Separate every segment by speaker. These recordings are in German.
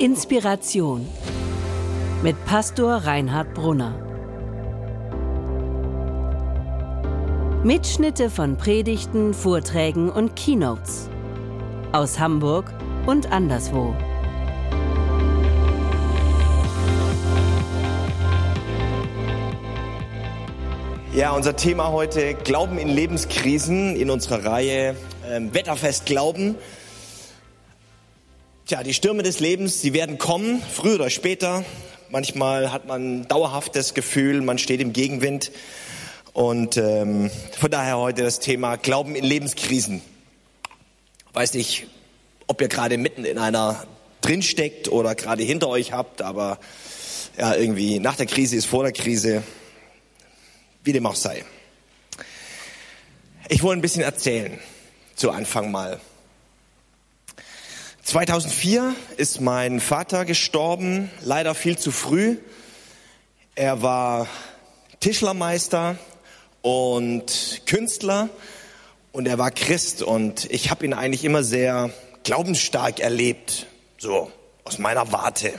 Speaker 1: Inspiration mit Pastor Reinhard Brunner. Mitschnitte von Predigten, Vorträgen und Keynotes aus Hamburg und anderswo.
Speaker 2: Ja, unser Thema heute Glauben in Lebenskrisen in unserer Reihe ähm, Wetterfest Glauben. Tja, die Stürme des Lebens, sie werden kommen, früher oder später. Manchmal hat man dauerhaft das Gefühl, man steht im Gegenwind. Und ähm, von daher heute das Thema Glauben in Lebenskrisen. Weiß nicht, ob ihr gerade mitten in einer drinsteckt oder gerade hinter euch habt, aber ja, irgendwie nach der Krise ist vor der Krise, wie dem auch sei. Ich wollte ein bisschen erzählen, zu Anfang mal. 2004 ist mein Vater gestorben, leider viel zu früh. Er war Tischlermeister und Künstler und er war Christ und ich habe ihn eigentlich immer sehr glaubensstark erlebt, so aus meiner Warte.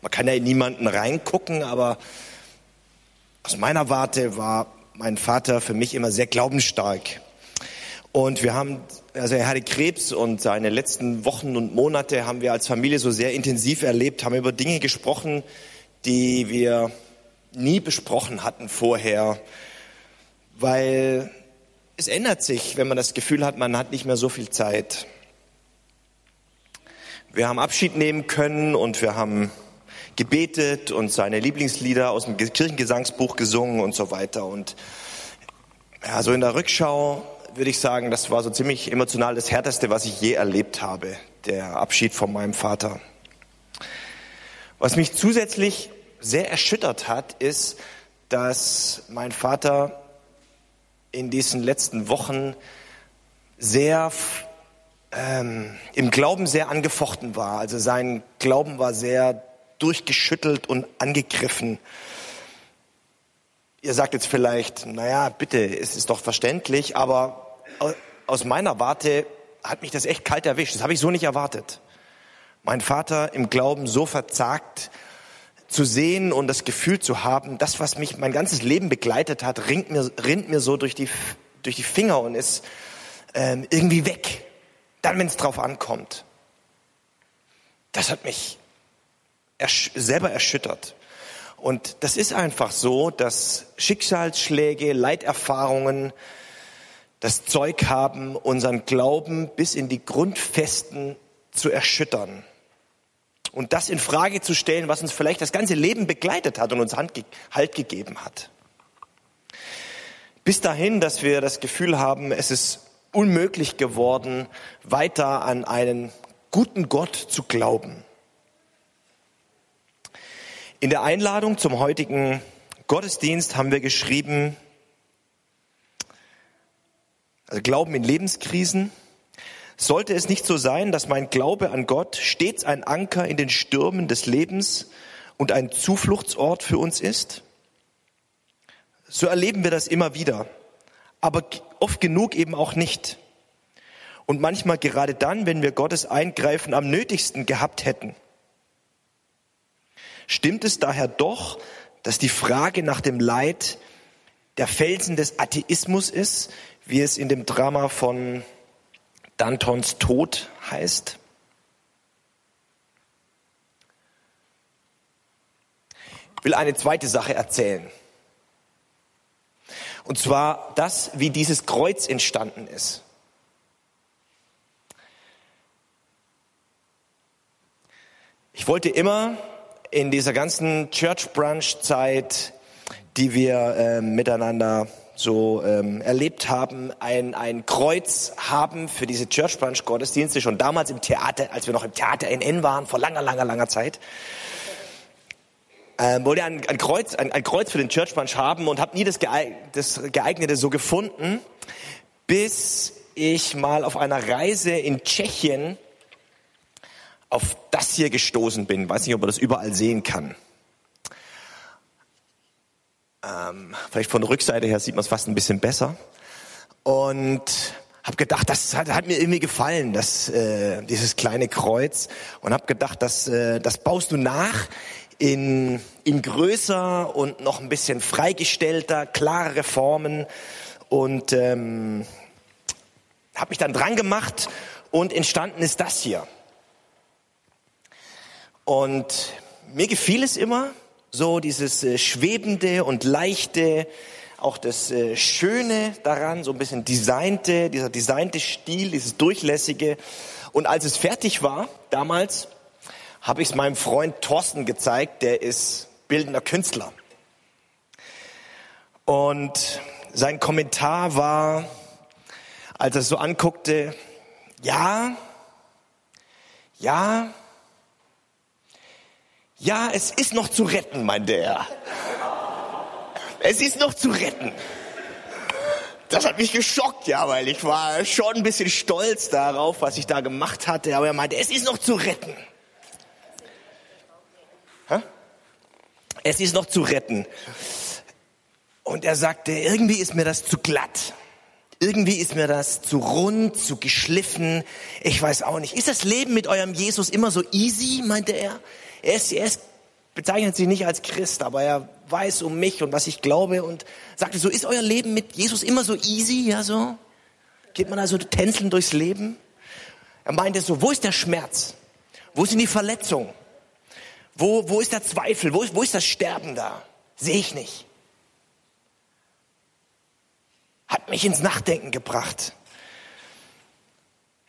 Speaker 2: Man kann ja in niemanden reingucken, aber aus meiner Warte war mein Vater für mich immer sehr glaubensstark. Und wir haben, also er hatte Krebs und seine letzten Wochen und Monate haben wir als Familie so sehr intensiv erlebt, haben über Dinge gesprochen, die wir nie besprochen hatten vorher, weil es ändert sich, wenn man das Gefühl hat, man hat nicht mehr so viel Zeit. Wir haben Abschied nehmen können und wir haben gebetet und seine Lieblingslieder aus dem Kirchengesangsbuch gesungen und so weiter. Und ja, so in der Rückschau würde ich sagen, das war so ziemlich emotional das Härteste, was ich je erlebt habe, der Abschied von meinem Vater. Was mich zusätzlich sehr erschüttert hat, ist, dass mein Vater in diesen letzten Wochen sehr ähm, im Glauben sehr angefochten war. Also sein Glauben war sehr durchgeschüttelt und angegriffen. Ihr sagt jetzt vielleicht, naja, bitte, es ist doch verständlich, aber aus meiner Warte hat mich das echt kalt erwischt. Das habe ich so nicht erwartet. Mein Vater im Glauben so verzagt zu sehen und das Gefühl zu haben, das, was mich mein ganzes Leben begleitet hat, rinnt mir, rinnt mir so durch die, durch die Finger und ist ähm, irgendwie weg. Dann, wenn es drauf ankommt. Das hat mich ersch selber erschüttert. Und das ist einfach so, dass Schicksalsschläge, Leiterfahrungen, das Zeug haben, unseren Glauben bis in die Grundfesten zu erschüttern. Und das in Frage zu stellen, was uns vielleicht das ganze Leben begleitet hat und uns Halt gegeben hat. Bis dahin, dass wir das Gefühl haben, es ist unmöglich geworden, weiter an einen guten Gott zu glauben. In der Einladung zum heutigen Gottesdienst haben wir geschrieben, also Glauben in Lebenskrisen. Sollte es nicht so sein, dass mein Glaube an Gott stets ein Anker in den Stürmen des Lebens und ein Zufluchtsort für uns ist? So erleben wir das immer wieder, aber oft genug eben auch nicht. Und manchmal gerade dann, wenn wir Gottes Eingreifen am nötigsten gehabt hätten. Stimmt es daher doch, dass die Frage nach dem Leid der Felsen des Atheismus ist, wie es in dem Drama von Dantons Tod heißt. Ich will eine zweite Sache erzählen. Und zwar das, wie dieses Kreuz entstanden ist. Ich wollte immer in dieser ganzen Church Branch Zeit, die wir äh, miteinander so ähm, erlebt haben, ein, ein Kreuz haben für diese Church Branch Gottesdienste, schon damals im Theater, als wir noch im Theater NN waren, vor langer, langer, langer Zeit. Ähm, wollte ein, ein Kreuz, ein, ein Kreuz für den Church Branch haben und habe nie das, geeig das geeignete so gefunden, bis ich mal auf einer Reise in Tschechien auf das hier gestoßen bin. Weiß nicht, ob man das überall sehen kann. Ähm, vielleicht von der Rückseite her sieht man es fast ein bisschen besser. Und habe gedacht, das hat, hat, mir irgendwie gefallen, das, äh, dieses kleine Kreuz. Und habe gedacht, das, äh, das baust du nach in, in größer und noch ein bisschen freigestellter, klarere Formen. Und ähm, habe mich dann dran gemacht und entstanden ist das hier. Und mir gefiel es immer, so dieses äh, schwebende und leichte, auch das äh, Schöne daran, so ein bisschen designte, dieser designte Stil, dieses durchlässige. Und als es fertig war, damals, habe ich es meinem Freund Thorsten gezeigt, der ist bildender Künstler. Und sein Kommentar war, als er es so anguckte, ja, ja, ja, es ist noch zu retten, meinte er. Es ist noch zu retten. Das hat mich geschockt, ja, weil ich war schon ein bisschen stolz darauf, was ich da gemacht hatte. Aber er meinte, es ist noch zu retten. Es ist noch zu retten. Und er sagte, irgendwie ist mir das zu glatt. Irgendwie ist mir das zu rund, zu geschliffen. Ich weiß auch nicht. Ist das Leben mit eurem Jesus immer so easy, meinte er? Er, bezeichnet sich nicht als Christ, aber er weiß um mich und was ich glaube und sagte, so ist euer Leben mit Jesus immer so easy, ja so? Geht man also tänzeln durchs Leben? Er meinte so, wo ist der Schmerz? Wo sind die Verletzungen? Wo, wo ist der Zweifel? Wo, wo ist das Sterben da? Sehe ich nicht. Hat mich ins Nachdenken gebracht.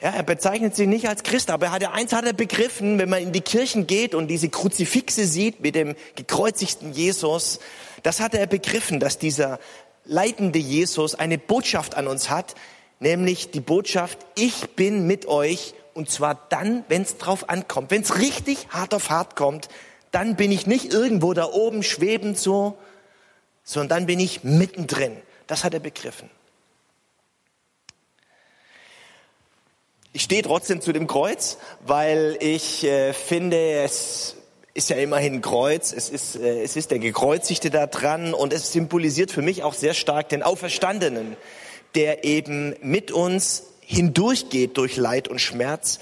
Speaker 2: Ja, er bezeichnet sie nicht als Christ, aber er hat, eins hat er begriffen, wenn man in die Kirchen geht und diese Kruzifixe sieht mit dem gekreuzigten Jesus, das hat er begriffen, dass dieser leidende Jesus eine Botschaft an uns hat, nämlich die Botschaft, ich bin mit euch und zwar dann, wenn es drauf ankommt. Wenn es richtig hart auf hart kommt, dann bin ich nicht irgendwo da oben schwebend so, sondern dann bin ich mittendrin. Das hat er begriffen. Ich stehe trotzdem zu dem Kreuz, weil ich äh, finde, es ist ja immerhin Kreuz, es ist, äh, es ist der Gekreuzigte da dran und es symbolisiert für mich auch sehr stark den Auferstandenen, der eben mit uns hindurchgeht durch Leid und Schmerz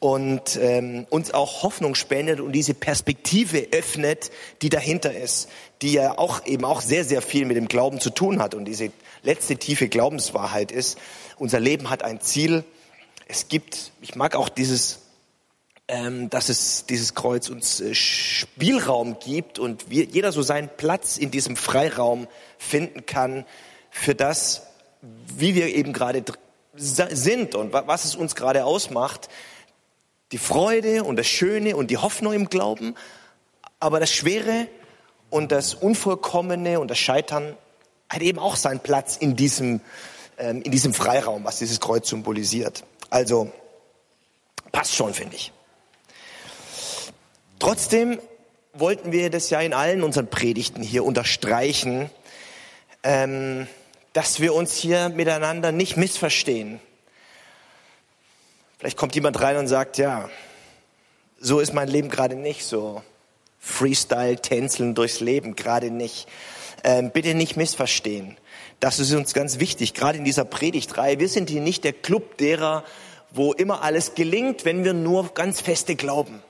Speaker 2: und ähm, uns auch Hoffnung spendet und diese Perspektive öffnet, die dahinter ist, die ja auch eben auch sehr, sehr viel mit dem Glauben zu tun hat und diese letzte tiefe Glaubenswahrheit ist. Unser Leben hat ein Ziel, es gibt, ich mag auch dieses, ähm, dass es dieses Kreuz uns äh, Spielraum gibt und wir, jeder so seinen Platz in diesem Freiraum finden kann für das, wie wir eben gerade sind und was es uns gerade ausmacht. Die Freude und das Schöne und die Hoffnung im Glauben, aber das Schwere und das Unvollkommene und das Scheitern hat eben auch seinen Platz in diesem, ähm, in diesem Freiraum, was dieses Kreuz symbolisiert. Also passt schon, finde ich. Trotzdem wollten wir das ja in allen unseren Predigten hier unterstreichen, ähm, dass wir uns hier miteinander nicht missverstehen. Vielleicht kommt jemand rein und sagt, ja, so ist mein Leben gerade nicht so. Freestyle, tänzeln durchs Leben, gerade nicht. Ähm, bitte nicht missverstehen. Das ist uns ganz wichtig, gerade in dieser Predigtreihe. Wir sind hier nicht der Club derer, wo immer alles gelingt, wenn wir nur ganz feste glauben.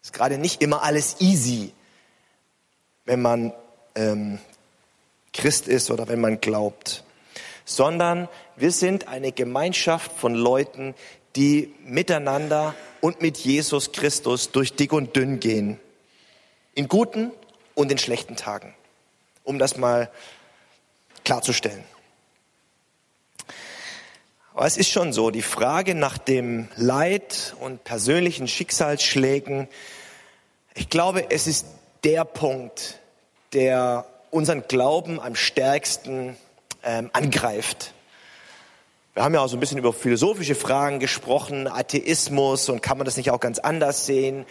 Speaker 2: Ist gerade nicht immer alles easy, wenn man ähm, Christ ist oder wenn man glaubt, sondern wir sind eine Gemeinschaft von Leuten, die miteinander und mit Jesus Christus durch dick und dünn gehen. In guten und in schlechten Tagen um das mal klarzustellen. Aber es ist schon so, die Frage nach dem Leid und persönlichen Schicksalsschlägen, ich glaube, es ist der Punkt, der unseren Glauben am stärksten ähm, angreift. Wir haben ja auch so ein bisschen über philosophische Fragen gesprochen, Atheismus und kann man das nicht auch ganz anders sehen.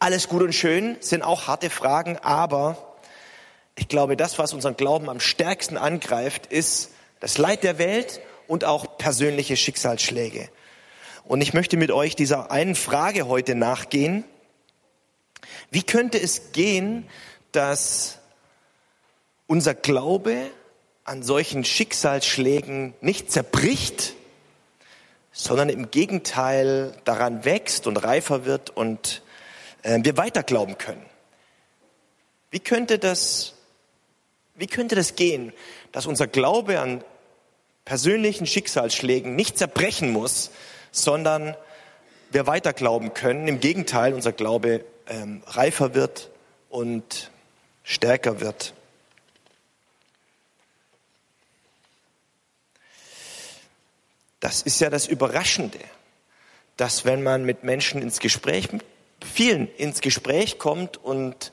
Speaker 2: Alles gut und schön, sind auch harte Fragen, aber ich glaube, das, was unseren Glauben am stärksten angreift, ist das Leid der Welt und auch persönliche Schicksalsschläge. Und ich möchte mit euch dieser einen Frage heute nachgehen. Wie könnte es gehen, dass unser Glaube an solchen Schicksalsschlägen nicht zerbricht, sondern im Gegenteil daran wächst und reifer wird und äh, wir weiter glauben können. Wie könnte das, wie könnte das gehen, dass unser Glaube an persönlichen Schicksalsschlägen nicht zerbrechen muss, sondern wir weiter glauben können. Im Gegenteil, unser Glaube ähm, reifer wird und stärker wird. Das ist ja das Überraschende, dass wenn man mit Menschen ins Gespräch, mit vielen ins Gespräch kommt und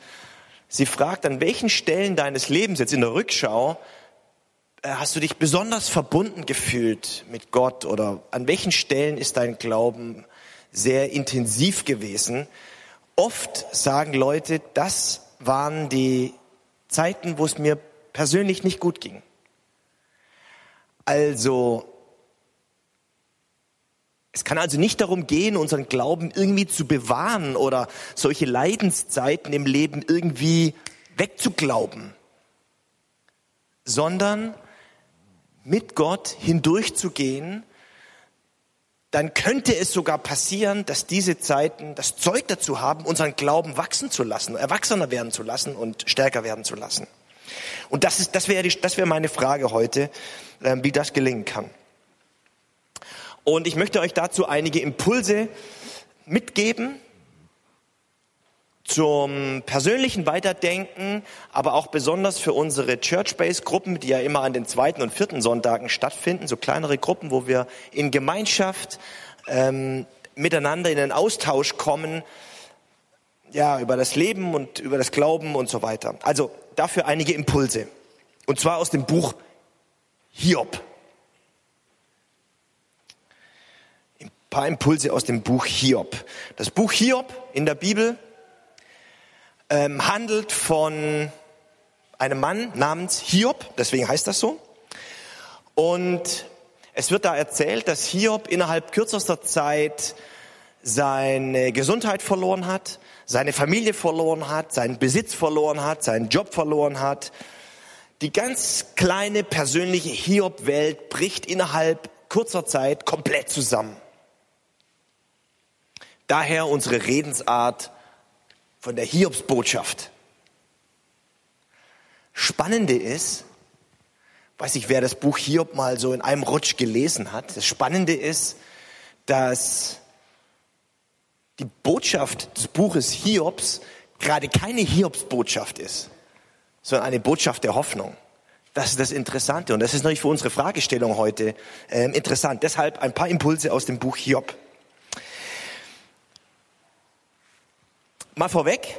Speaker 2: sie fragt, an welchen Stellen deines Lebens jetzt in der Rückschau äh, hast du dich besonders verbunden gefühlt mit Gott oder an welchen Stellen ist dein Glauben sehr intensiv gewesen? Oft sagen Leute, das waren die Zeiten, wo es mir persönlich nicht gut ging. Also es kann also nicht darum gehen, unseren Glauben irgendwie zu bewahren oder solche Leidenszeiten im Leben irgendwie wegzuglauben, sondern mit Gott hindurchzugehen, dann könnte es sogar passieren, dass diese Zeiten das Zeug dazu haben, unseren Glauben wachsen zu lassen, erwachsener werden zu lassen und stärker werden zu lassen. Und das ist, das wäre, das wäre meine Frage heute, ähm, wie das gelingen kann. Und ich möchte euch dazu einige Impulse mitgeben zum persönlichen Weiterdenken, aber auch besonders für unsere Church-Base-Gruppen, die ja immer an den zweiten und vierten Sonntagen stattfinden, so kleinere Gruppen, wo wir in Gemeinschaft ähm, miteinander in den Austausch kommen, ja, über das Leben und über das Glauben und so weiter. Also dafür einige Impulse. Und zwar aus dem Buch Hiob. Paar Impulse aus dem Buch Hiob. Das Buch Hiob in der Bibel ähm, handelt von einem Mann namens Hiob, deswegen heißt das so. Und es wird da erzählt, dass Hiob innerhalb kürzester Zeit seine Gesundheit verloren hat, seine Familie verloren hat, seinen Besitz verloren hat, seinen Job verloren hat. Die ganz kleine persönliche Hiob-Welt bricht innerhalb kurzer Zeit komplett zusammen. Daher unsere Redensart von der Hiobsbotschaft. Spannende ist, weiß ich, wer das Buch Hiob mal so in einem Rutsch gelesen hat. Das Spannende ist, dass die Botschaft des Buches Hiobs gerade keine Hiobsbotschaft ist, sondern eine Botschaft der Hoffnung. Das ist das Interessante und das ist natürlich für unsere Fragestellung heute äh, interessant. Deshalb ein paar Impulse aus dem Buch Hiob. Mal vorweg,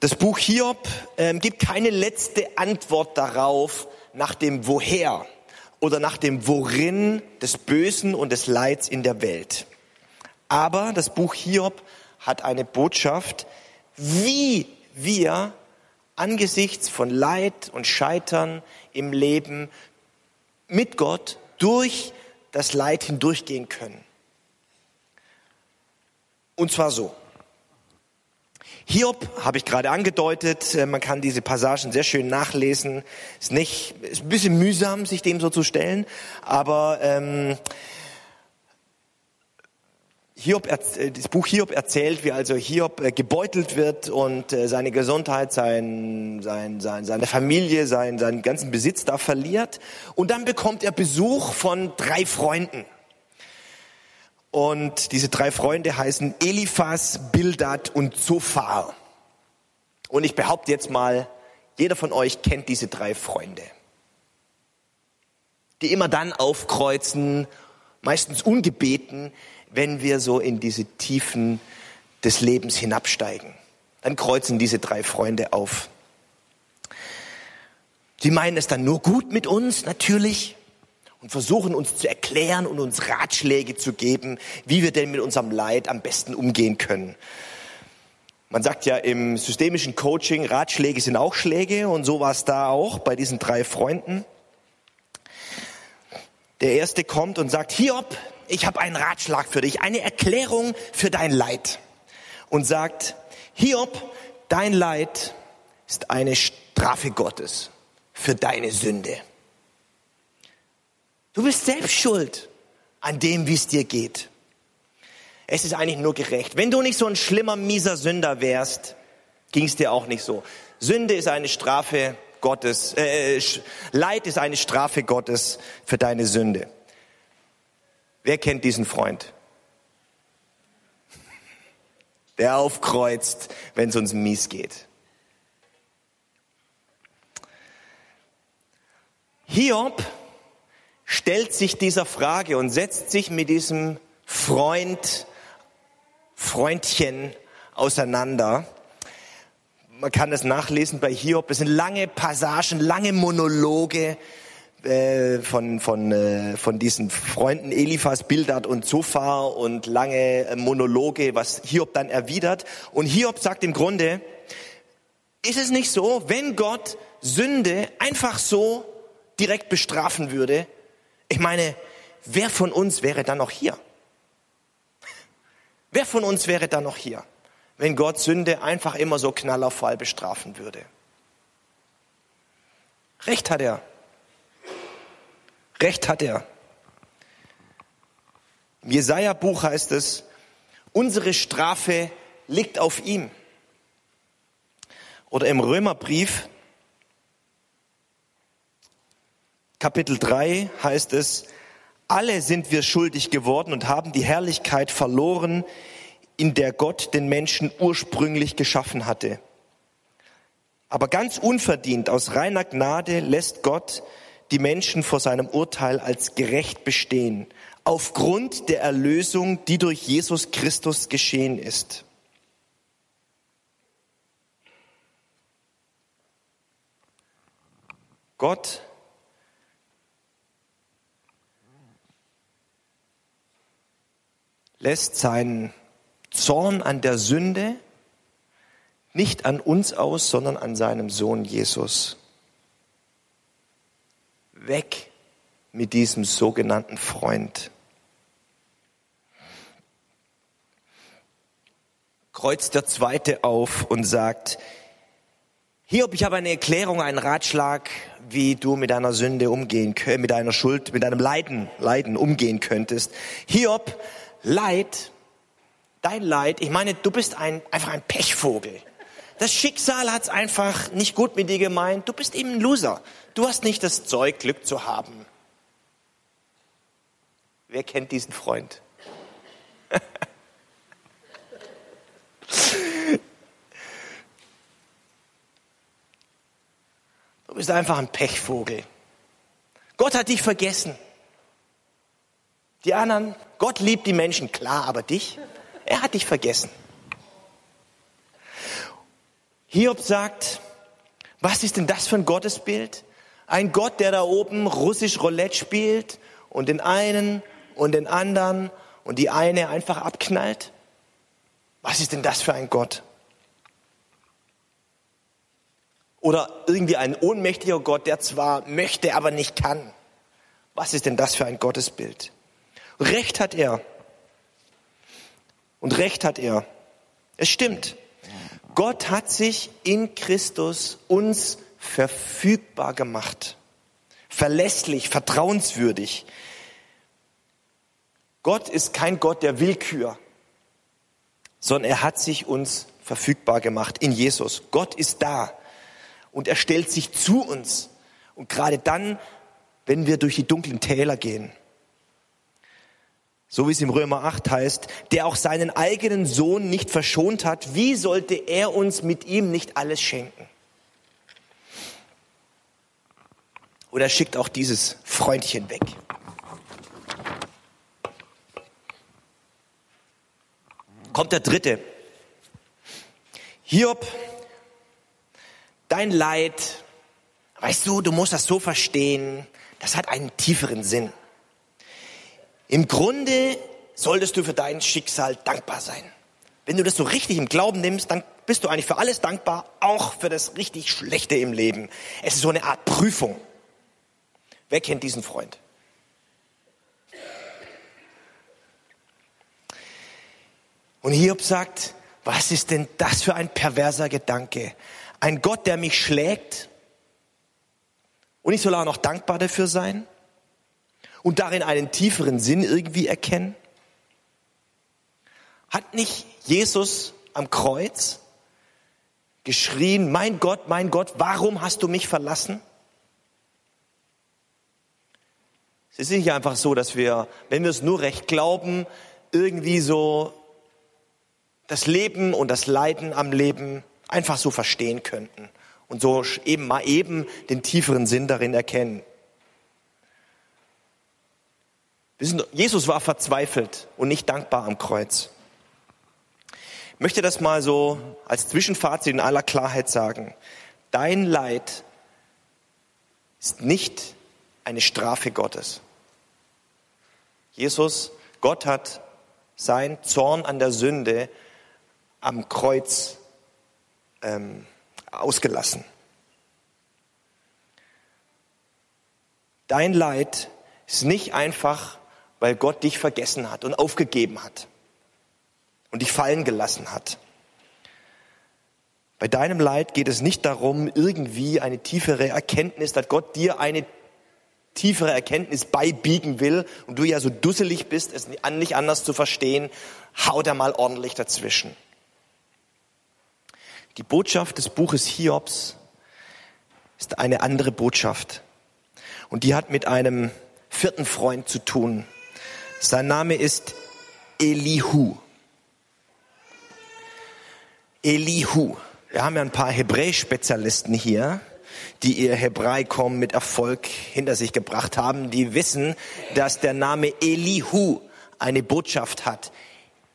Speaker 2: das Buch Hiob ähm, gibt keine letzte Antwort darauf nach dem Woher oder nach dem Worin des Bösen und des Leids in der Welt. Aber das Buch Hiob hat eine Botschaft, wie wir angesichts von Leid und Scheitern im Leben mit Gott durch das Leid hindurchgehen können. Und zwar so. Hiob habe ich gerade angedeutet, äh, man kann diese Passagen sehr schön nachlesen. Ist nicht, ist ein bisschen mühsam, sich dem so zu stellen, aber ähm, Hiob, äh, das Buch Hiob erzählt, wie also Hiob äh, gebeutelt wird und seine Gesundheit, sein, sein, sein, seine Familie, sein, seinen ganzen Besitz da verliert. Und dann bekommt er Besuch von drei Freunden. Und diese drei Freunde heißen Eliphas, Bildad und Zophar. Und ich behaupte jetzt mal, jeder von euch kennt diese drei Freunde, die immer dann aufkreuzen, meistens ungebeten, wenn wir so in diese Tiefen des Lebens hinabsteigen. Dann kreuzen diese drei Freunde auf. Sie meinen es dann nur gut mit uns, natürlich und versuchen uns zu erklären und uns Ratschläge zu geben, wie wir denn mit unserem Leid am besten umgehen können. Man sagt ja im systemischen Coaching, Ratschläge sind auch Schläge und so war es da auch bei diesen drei Freunden. Der erste kommt und sagt, Hiob, ich habe einen Ratschlag für dich, eine Erklärung für dein Leid. Und sagt, Hiob, dein Leid ist eine Strafe Gottes für deine Sünde. Du bist selbst schuld an dem, wie es dir geht. Es ist eigentlich nur gerecht. Wenn du nicht so ein schlimmer, mieser Sünder wärst, ging es dir auch nicht so. Sünde ist eine Strafe Gottes, äh, Leid ist eine Strafe Gottes für deine Sünde. Wer kennt diesen Freund? Der aufkreuzt, wenn es uns mies geht. Hiob stellt sich dieser Frage und setzt sich mit diesem Freund, Freundchen auseinander. Man kann das nachlesen bei Hiob. Das sind lange Passagen, lange Monologe äh, von, von, äh, von diesen Freunden Eliphas, Bildad und Zophar und lange äh, Monologe, was Hiob dann erwidert. Und Hiob sagt im Grunde, ist es nicht so, wenn Gott Sünde einfach so direkt bestrafen würde, ich meine, wer von uns wäre dann noch hier? Wer von uns wäre dann noch hier, wenn Gott Sünde einfach immer so knallerfall bestrafen würde? Recht hat er. Recht hat er. Im Jesaja-Buch heißt es, unsere Strafe liegt auf ihm. Oder im Römerbrief Kapitel 3 heißt es, alle sind wir schuldig geworden und haben die Herrlichkeit verloren, in der Gott den Menschen ursprünglich geschaffen hatte. Aber ganz unverdient, aus reiner Gnade lässt Gott die Menschen vor seinem Urteil als gerecht bestehen, aufgrund der Erlösung, die durch Jesus Christus geschehen ist. Gott lässt seinen Zorn an der Sünde nicht an uns aus, sondern an seinem Sohn Jesus. Weg mit diesem sogenannten Freund. Kreuzt der Zweite auf und sagt, Hiob, ich habe eine Erklärung, einen Ratschlag, wie du mit deiner Sünde umgehen, mit deiner Schuld, mit deinem Leiden, Leiden umgehen könntest. Hiob, Leid, dein Leid, ich meine, du bist ein, einfach ein Pechvogel. Das Schicksal hat es einfach nicht gut mit dir gemeint. Du bist eben ein Loser. Du hast nicht das Zeug, Glück zu haben. Wer kennt diesen Freund? du bist einfach ein Pechvogel. Gott hat dich vergessen. Die anderen, Gott liebt die Menschen, klar, aber dich, er hat dich vergessen. Hiob sagt, was ist denn das für ein Gottesbild? Ein Gott, der da oben russisch Roulette spielt und den einen und den anderen und die eine einfach abknallt? Was ist denn das für ein Gott? Oder irgendwie ein ohnmächtiger Gott, der zwar möchte, aber nicht kann. Was ist denn das für ein Gottesbild? Recht hat er. Und Recht hat er. Es stimmt. Gott hat sich in Christus uns verfügbar gemacht. Verlässlich, vertrauenswürdig. Gott ist kein Gott der Willkür, sondern er hat sich uns verfügbar gemacht in Jesus. Gott ist da und er stellt sich zu uns. Und gerade dann, wenn wir durch die dunklen Täler gehen, so wie es im Römer 8 heißt, der auch seinen eigenen Sohn nicht verschont hat, wie sollte er uns mit ihm nicht alles schenken? Oder schickt auch dieses Freundchen weg. Kommt der dritte. Hiob, dein Leid, weißt du, du musst das so verstehen, das hat einen tieferen Sinn. Im Grunde solltest du für dein Schicksal dankbar sein. Wenn du das so richtig im Glauben nimmst, dann bist du eigentlich für alles dankbar, auch für das richtig Schlechte im Leben. Es ist so eine Art Prüfung. Wer kennt diesen Freund? Und Hiob sagt, was ist denn das für ein perverser Gedanke? Ein Gott, der mich schlägt, Und ich soll auch noch dankbar dafür sein und darin einen tieferen Sinn irgendwie erkennen. Hat nicht Jesus am Kreuz geschrien, mein Gott, mein Gott, warum hast du mich verlassen? Es ist nicht einfach so, dass wir, wenn wir es nur recht glauben, irgendwie so das Leben und das Leiden am Leben einfach so verstehen könnten und so eben mal eben den tieferen Sinn darin erkennen. Jesus war verzweifelt und nicht dankbar am Kreuz. Ich möchte das mal so als Zwischenfazit in aller Klarheit sagen. Dein Leid ist nicht eine Strafe Gottes. Jesus, Gott hat sein Zorn an der Sünde am Kreuz ähm, ausgelassen. Dein Leid ist nicht einfach, weil Gott dich vergessen hat und aufgegeben hat und dich fallen gelassen hat. Bei deinem Leid geht es nicht darum, irgendwie eine tiefere Erkenntnis, dass Gott dir eine tiefere Erkenntnis beibiegen will und du ja so dusselig bist, es nicht anders zu verstehen, haut er mal ordentlich dazwischen. Die Botschaft des Buches Hiobs ist eine andere Botschaft. Und die hat mit einem vierten Freund zu tun. Sein Name ist Elihu. Elihu. Wir haben ja ein paar Hebräisch-Spezialisten hier, die ihr Hebraikum mit Erfolg hinter sich gebracht haben, die wissen, dass der Name Elihu eine Botschaft hat.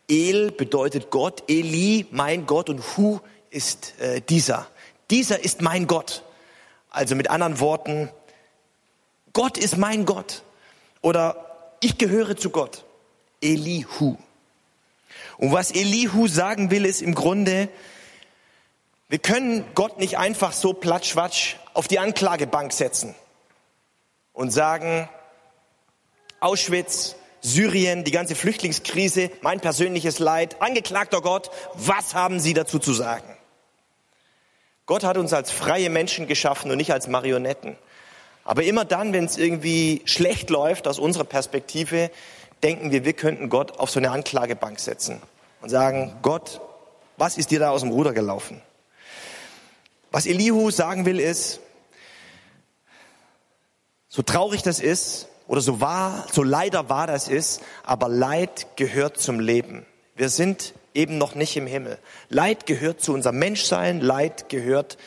Speaker 2: El bedeutet Gott, Eli, mein Gott und Hu ist äh, dieser. Dieser ist mein Gott. Also mit anderen Worten, Gott ist mein Gott. Oder ich gehöre zu Gott. Elihu. Und was Elihu sagen will, ist im Grunde, wir können Gott nicht einfach so platschwatsch auf die Anklagebank setzen und sagen, Auschwitz, Syrien, die ganze Flüchtlingskrise, mein persönliches Leid, angeklagter Gott, was haben Sie dazu zu sagen? Gott hat uns als freie Menschen geschaffen und nicht als Marionetten. Aber immer dann, wenn es irgendwie schlecht läuft aus unserer Perspektive, denken wir, wir könnten Gott auf so eine Anklagebank setzen und sagen, Gott, was ist dir da aus dem Ruder gelaufen? Was Elihu sagen will ist, so traurig das ist oder so wahr, so leider wahr das ist, aber Leid gehört zum Leben. Wir sind eben noch nicht im Himmel. Leid gehört zu unserem Menschsein, Leid gehört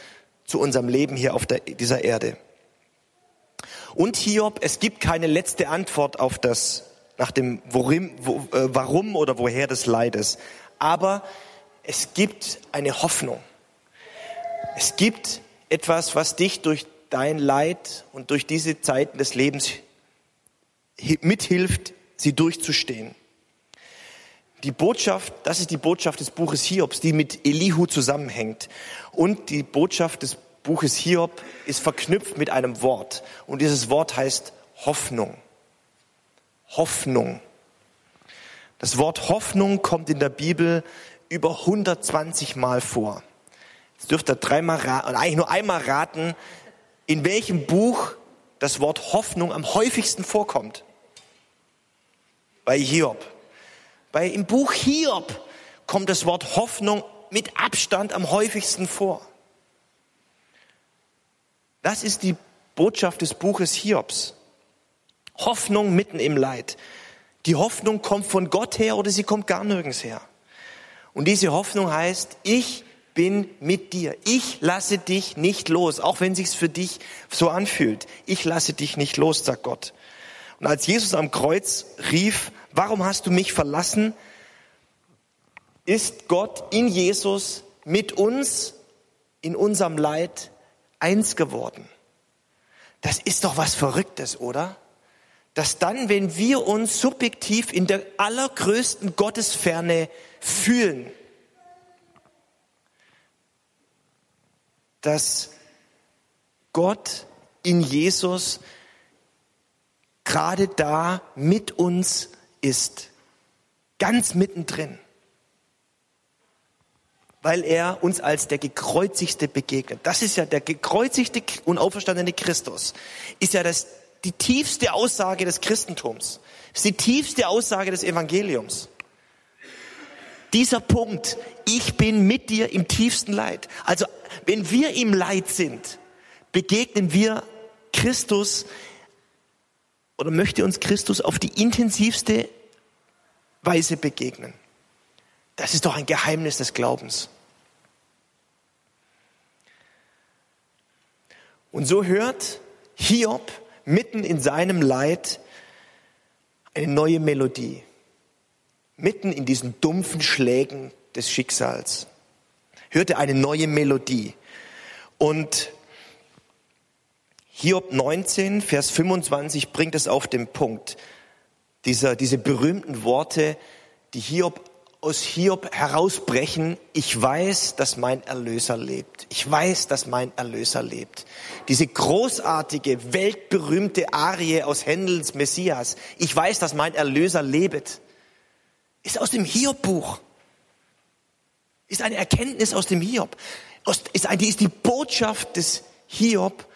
Speaker 2: zu unserem Leben hier auf der, dieser Erde. Und Hiob, es gibt keine letzte Antwort auf das, nach dem worin, wo, äh, Warum oder woher des Leides. Aber es gibt eine Hoffnung. Es gibt etwas, was dich durch dein Leid und durch diese Zeiten des Lebens mithilft, sie durchzustehen. Die Botschaft, das ist die Botschaft des Buches Hiobs, die mit Elihu zusammenhängt. Und die Botschaft des Buches Hiob ist verknüpft mit einem Wort. Und dieses Wort heißt Hoffnung. Hoffnung. Das Wort Hoffnung kommt in der Bibel über 120 Mal vor. Jetzt dürft ihr dreimal raten, eigentlich nur einmal raten, in welchem Buch das Wort Hoffnung am häufigsten vorkommt. Bei Hiob. Bei im Buch Hiob kommt das Wort Hoffnung mit Abstand am häufigsten vor. Das ist die Botschaft des Buches Hiobs. Hoffnung mitten im Leid. Die Hoffnung kommt von Gott her oder sie kommt gar nirgends her. Und diese Hoffnung heißt, ich bin mit dir. Ich lasse dich nicht los, auch wenn sich's für dich so anfühlt. Ich lasse dich nicht los, sagt Gott. Und als Jesus am Kreuz rief, warum hast du mich verlassen? Ist Gott in Jesus mit uns in unserem Leid eins geworden. Das ist doch was Verrücktes, oder? Dass dann, wenn wir uns subjektiv in der allergrößten Gottesferne fühlen, dass Gott in Jesus gerade da mit uns ist, ganz mittendrin. Weil er uns als der gekreuzigste begegnet. Das ist ja der gekreuzigte und auferstandene Christus. Ist ja das, die tiefste Aussage des Christentums. Ist die tiefste Aussage des Evangeliums. Dieser Punkt, ich bin mit dir im tiefsten Leid. Also, wenn wir im Leid sind, begegnen wir Christus oder möchte uns Christus auf die intensivste Weise begegnen. Das ist doch ein Geheimnis des Glaubens. Und so hört Hiob mitten in seinem Leid eine neue Melodie. Mitten in diesen dumpfen Schlägen des Schicksals hörte eine neue Melodie. Und Hiob 19, Vers 25 bringt es auf den Punkt. Dieser, diese berühmten Worte, die Hiob aus Hiob herausbrechen, ich weiß, dass mein Erlöser lebt. Ich weiß, dass mein Erlöser lebt. Diese großartige, weltberühmte Arie aus Händels Messias, ich weiß, dass mein Erlöser lebt, ist aus dem Hiob-Buch. Ist eine Erkenntnis aus dem Hiob. Ist, eine, ist die Botschaft des Hiob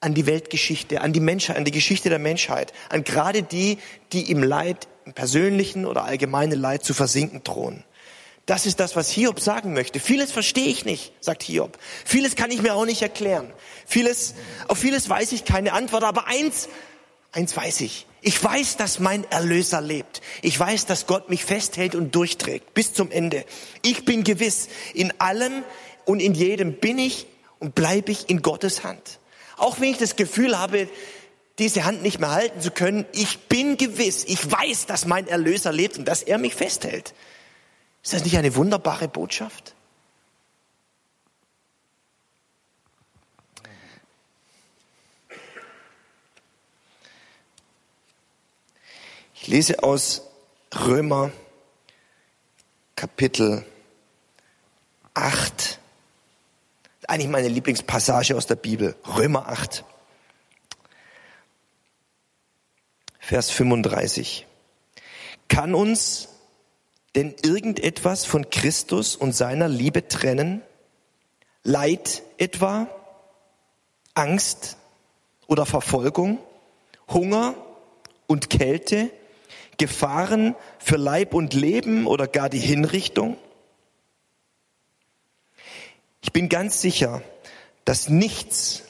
Speaker 2: an die Weltgeschichte, an die Menschheit, an die Geschichte der Menschheit, an gerade die, die im Leid, persönlichen oder allgemeinen Leid zu versinken drohen. Das ist das, was Hiob sagen möchte. Vieles verstehe ich nicht, sagt Hiob. Vieles kann ich mir auch nicht erklären. Vieles, auf vieles weiß ich keine Antwort, aber eins, eins weiß ich. Ich weiß, dass mein Erlöser lebt. Ich weiß, dass Gott mich festhält und durchträgt bis zum Ende. Ich bin gewiss, in allem und in jedem bin ich und bleibe ich in Gottes Hand. Auch wenn ich das Gefühl habe, diese Hand nicht mehr halten zu können, ich bin gewiss, ich weiß, dass mein Erlöser lebt und dass er mich festhält. Ist das nicht eine wunderbare Botschaft? Ich lese aus Römer Kapitel 8, eigentlich meine Lieblingspassage aus der Bibel, Römer 8, Vers 35. Kann uns denn irgendetwas von Christus und seiner Liebe trennen? Leid etwa? Angst oder Verfolgung? Hunger und Kälte? Gefahren für Leib und Leben oder gar die Hinrichtung? Ich bin ganz sicher, dass nichts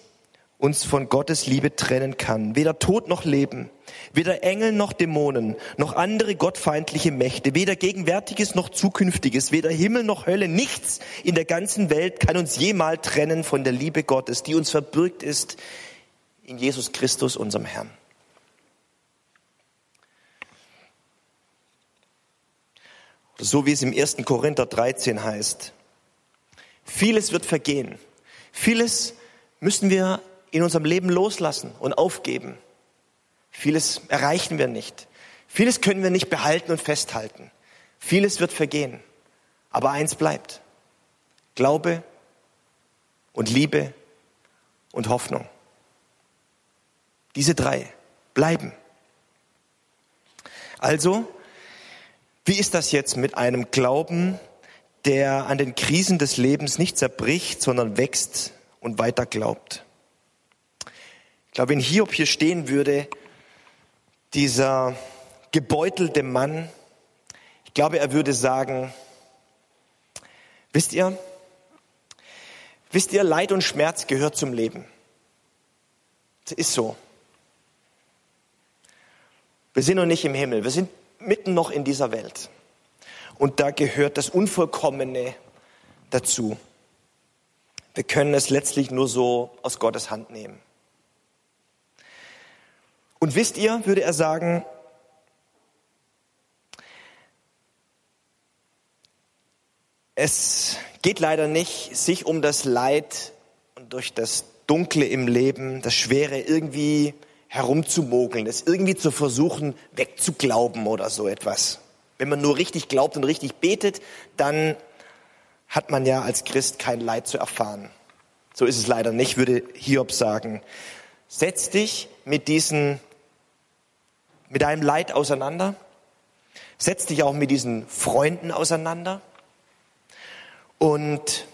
Speaker 2: uns von Gottes Liebe trennen kann. Weder Tod noch Leben, weder Engel noch Dämonen, noch andere gottfeindliche Mächte, weder Gegenwärtiges noch Zukünftiges, weder Himmel noch Hölle, nichts in der ganzen Welt kann uns jemals trennen von der Liebe Gottes, die uns verbürgt ist in Jesus Christus, unserem Herrn. So wie es im 1. Korinther 13 heißt, Vieles wird vergehen. Vieles müssen wir in unserem Leben loslassen und aufgeben. Vieles erreichen wir nicht. Vieles können wir nicht behalten und festhalten. Vieles wird vergehen. Aber eins bleibt. Glaube und Liebe und Hoffnung. Diese drei bleiben. Also, wie ist das jetzt mit einem Glauben, der an den Krisen des Lebens nicht zerbricht, sondern wächst und weiter glaubt. Ich glaube, wenn Hiob hier stehen würde, dieser gebeutelte Mann, ich glaube, er würde sagen, wisst ihr, wisst ihr, Leid und Schmerz gehört zum Leben. Das ist so. Wir sind noch nicht im Himmel, wir sind mitten noch in dieser Welt. Und da gehört das Unvollkommene dazu. Wir können es letztlich nur so aus Gottes Hand nehmen. Und wisst ihr, würde er sagen, es geht leider nicht, sich um das Leid und durch das Dunkle im Leben, das Schwere irgendwie herumzumogeln, es irgendwie zu versuchen, wegzuglauben oder so etwas. Wenn man nur richtig glaubt und richtig betet, dann hat man ja als Christ kein Leid zu erfahren. So ist es leider nicht, würde Hiob sagen. Setz dich mit diesen, mit deinem Leid auseinander. Setz dich auch mit diesen Freunden auseinander. und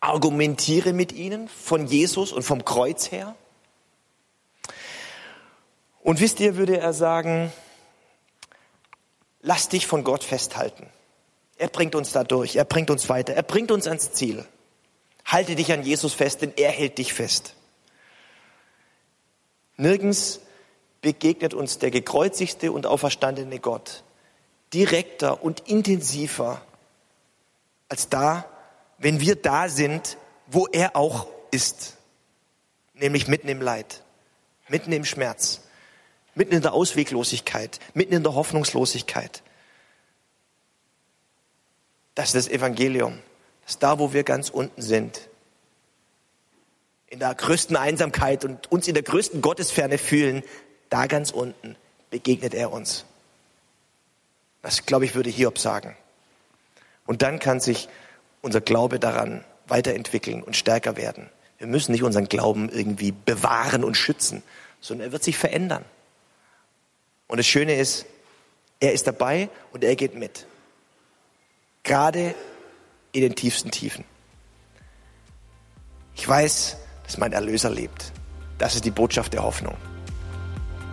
Speaker 2: argumentiere mit ihnen von Jesus und vom Kreuz her. Und wisst ihr, würde er sagen, lass dich von Gott festhalten. Er bringt uns da durch, er bringt uns weiter, er bringt uns ans Ziel. Halte dich an Jesus fest, denn er hält dich fest. Nirgends begegnet uns der gekreuzigste und auferstandene Gott direkter und intensiver als da, wenn wir da sind, wo er auch ist, nämlich mitten im Leid, mitten im Schmerz, mitten in der Ausweglosigkeit, mitten in der Hoffnungslosigkeit. Das ist das Evangelium. Das ist da, wo wir ganz unten sind. In der größten Einsamkeit und uns in der größten Gottesferne fühlen, da ganz unten begegnet er uns. Das, glaube ich, würde Hiob sagen. Und dann kann sich unser Glaube daran weiterentwickeln und stärker werden. Wir müssen nicht unseren Glauben irgendwie bewahren und schützen, sondern er wird sich verändern. Und das Schöne ist, er ist dabei und er geht mit. Gerade in den tiefsten Tiefen. Ich weiß, dass mein Erlöser lebt. Das ist die Botschaft der Hoffnung.